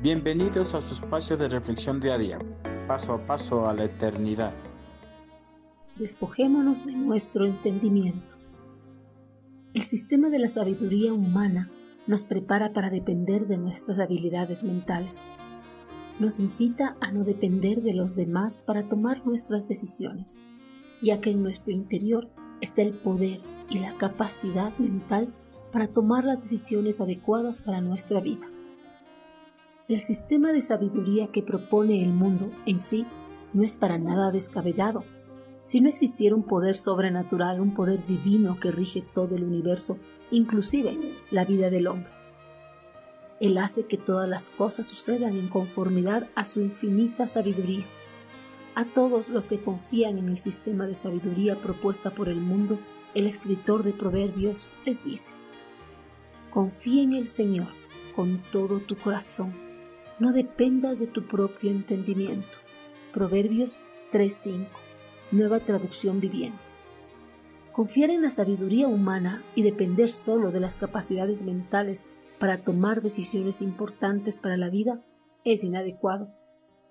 Bienvenidos a su espacio de reflexión diaria, paso a paso a la eternidad. Despojémonos de nuestro entendimiento. El sistema de la sabiduría humana nos prepara para depender de nuestras habilidades mentales. Nos incita a no depender de los demás para tomar nuestras decisiones, ya que en nuestro interior está el poder y la capacidad mental para tomar las decisiones adecuadas para nuestra vida. El sistema de sabiduría que propone el mundo en sí no es para nada descabellado. Si no existiera un poder sobrenatural, un poder divino que rige todo el universo, inclusive la vida del hombre. Él hace que todas las cosas sucedan en conformidad a su infinita sabiduría. A todos los que confían en el sistema de sabiduría propuesta por el mundo, el escritor de Proverbios les dice, Confía en el Señor con todo tu corazón. No dependas de tu propio entendimiento. Proverbios 3.5. Nueva traducción viviente. Confiar en la sabiduría humana y depender solo de las capacidades mentales para tomar decisiones importantes para la vida es inadecuado,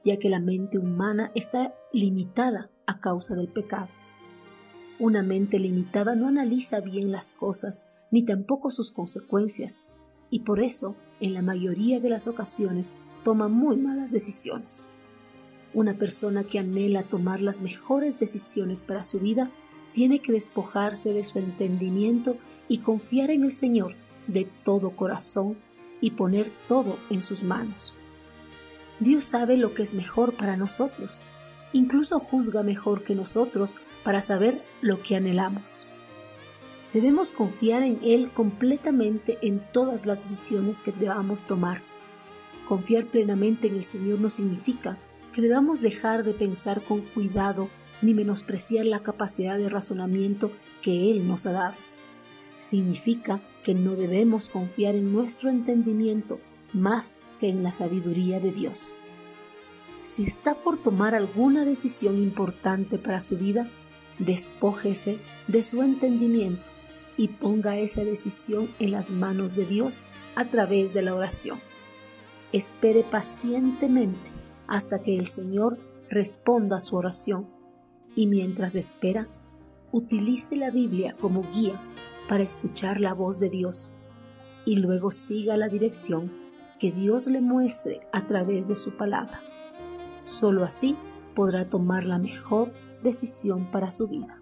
ya que la mente humana está limitada a causa del pecado. Una mente limitada no analiza bien las cosas ni tampoco sus consecuencias, y por eso, en la mayoría de las ocasiones, toma muy malas decisiones. Una persona que anhela tomar las mejores decisiones para su vida tiene que despojarse de su entendimiento y confiar en el Señor de todo corazón y poner todo en sus manos. Dios sabe lo que es mejor para nosotros, incluso juzga mejor que nosotros para saber lo que anhelamos. Debemos confiar en Él completamente en todas las decisiones que debamos tomar. Confiar plenamente en el Señor no significa que debamos dejar de pensar con cuidado ni menospreciar la capacidad de razonamiento que Él nos ha dado. Significa que no debemos confiar en nuestro entendimiento más que en la sabiduría de Dios. Si está por tomar alguna decisión importante para su vida, despójese de su entendimiento y ponga esa decisión en las manos de Dios a través de la oración. Espere pacientemente hasta que el Señor responda a su oración y mientras espera, utilice la Biblia como guía para escuchar la voz de Dios y luego siga la dirección que Dios le muestre a través de su palabra. Solo así podrá tomar la mejor decisión para su vida.